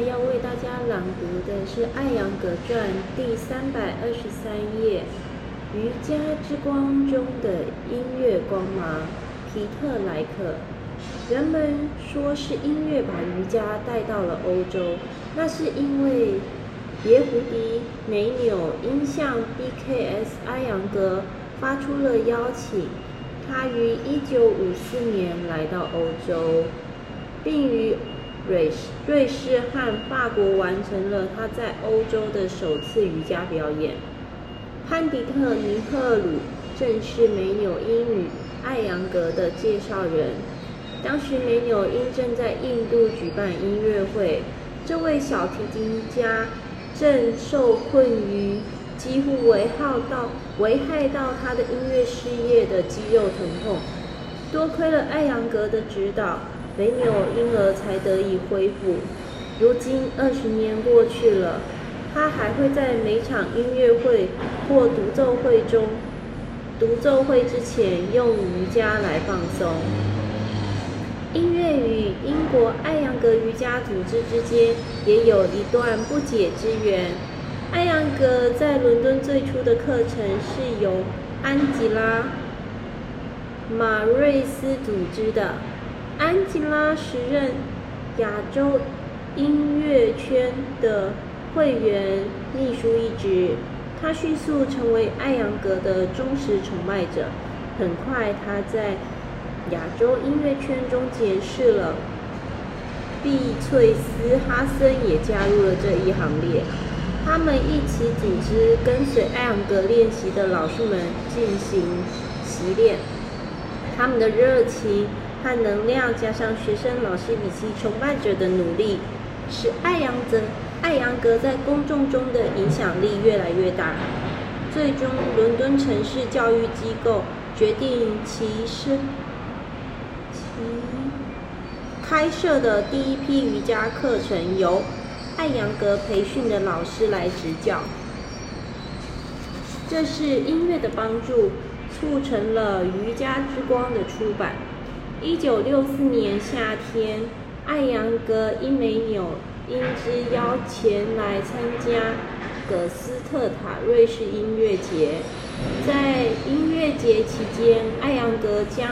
要为大家朗读的是《艾扬格传》第三百二十三页，《瑜伽之光中的音乐光芒》。皮特莱克。人们说是音乐把瑜伽带到了欧洲，那是因为别胡迪梅纽因向 B.K.S. 艾扬格发出了邀请，他于一九五四年来到欧洲，并于。瑞士、瑞士和法国完成了他在欧洲的首次瑜伽表演。潘迪特·尼赫鲁正是梅纽因与艾扬格的介绍人。当时梅纽因正在印度举办音乐会，这位小提琴家正受困于几乎危害到危害到他的音乐事业的肌肉疼痛。多亏了艾扬格的指导。唯有婴儿才得以恢复。如今二十年过去了，他还会在每场音乐会或独奏会中，独奏会之前用瑜伽来放松。音乐与英国艾扬格瑜伽组织之间也有一段不解之缘。艾扬格在伦敦最初的课程是由安吉拉·马瑞斯组织的。安吉拉时任亚洲音乐圈的会员秘书一职，他迅速成为艾扬格的忠实崇拜者。很快，他在亚洲音乐圈中结识了碧翠丝·哈森，也加入了这一行列。他们一起组织跟随艾扬格练习的老师们进行习练，他们的热情。和能量加上学生、老师以及崇拜者的努力，使艾扬泽艾扬格在公众中的影响力越来越大。最终，伦敦城市教育机构决定其是其开设的第一批瑜伽课程由艾扬格培训的老师来执教。这是音乐的帮助，促成了《瑜伽之光》的出版。一九六四年夏天，艾扬格因梅纽因之邀前来参加葛斯特塔瑞士音乐节。在音乐节期间，艾扬格将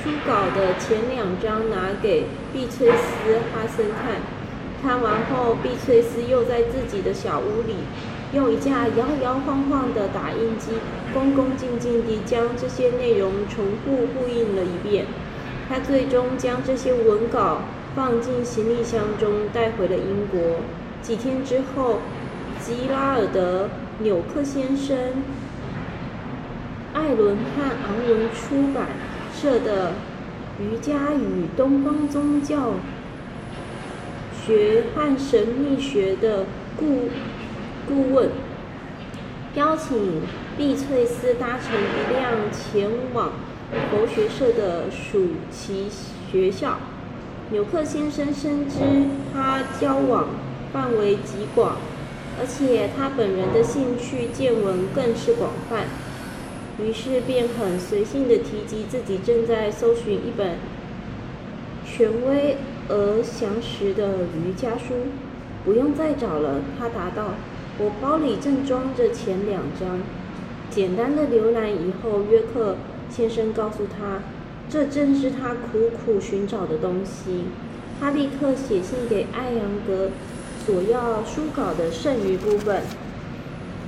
书稿的前两章拿给碧翠丝·哈森看。看完后，碧翠丝又在自己的小屋里。用一架摇摇晃晃的打印机，恭恭敬敬地将这些内容重复复印了一遍。他最终将这些文稿放进行李箱中，带回了英国。几天之后，吉拉尔德·纽克先生、艾伦和昂文出版社的《瑜伽与东方宗教学和神秘学》的故。顾问邀请碧翠丝搭乘一辆前往佛学社的暑期学校。纽克先生深知他交往范围极广，而且他本人的兴趣见闻更是广泛，于是便很随性的提及自己正在搜寻一本权威而详实的瑜伽书。不用再找了，他答道。我包里正装着前两张。简单的浏览以后，约克先生告诉他，这正是他苦苦寻找的东西。他立刻写信给艾扬格，索要书稿的剩余部分。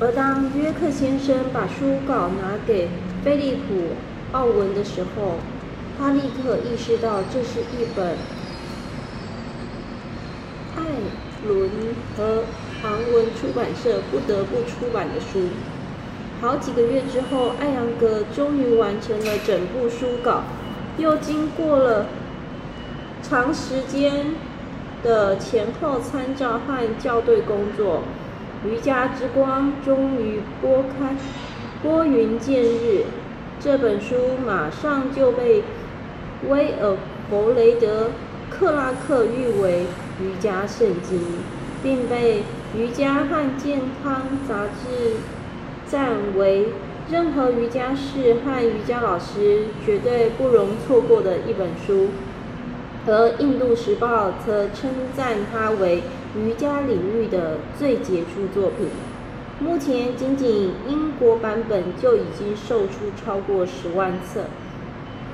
而当约克先生把书稿拿给菲利普·奥文的时候，他立刻意识到这是一本艾伦和。唐文出版社不得不出版的书。好几个月之后，艾扬格终于完成了整部书稿，又经过了长时间的前后参照和校对工作，《瑜伽之光》终于拨开拨云见日。这本书马上就被威尔弗雷德·克拉克誉为瑜伽圣经，并被。瑜伽和健康杂志赞为任何瑜伽士和瑜伽老师绝对不容错过的一本书。而《印度时报》则称赞它为瑜伽领域的最杰出作品。目前，仅仅英国版本就已经售出超过十万册，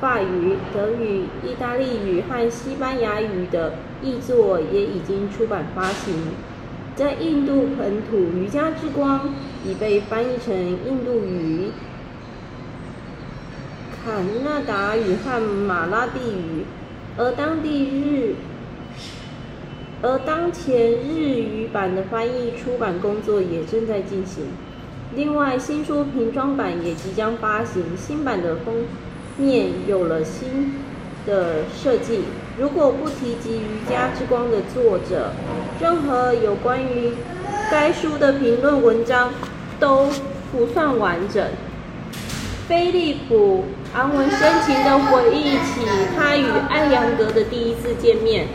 法语、德语、意大利语和西班牙语的译作也已经出版发行。在印度本土，《瑜伽之光》已被翻译成印度语、卡纳达语和马拉地语。而当地日，而当前日语版的翻译出版工作也正在进行。另外，新书瓶装版也即将发行，新版的封面有了新的设计。如果不提及《瑜伽之光》的作者，任何有关于该书的评论文章都不算完整。菲利普·昂文深情地回忆起他与艾扬格的第一次见面，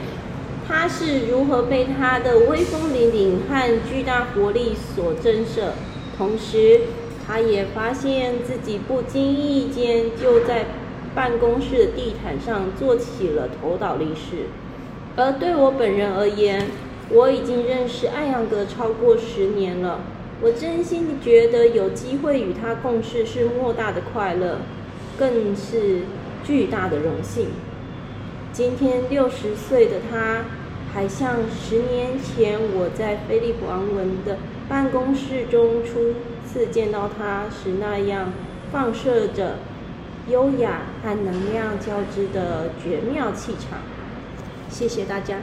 他是如何被他的威风凛凛和巨大活力所震慑。同时，他也发现自己不经意间就在办公室的地毯上做起了头倒立式。而对我本人而言，我已经认识艾扬格超过十年了。我真心觉得有机会与他共事是莫大的快乐，更是巨大的荣幸。今天六十岁的他，还像十年前我在菲利普·昂文的办公室中初次见到他时那样，放射着优雅和能量交织的绝妙气场。谢谢大家。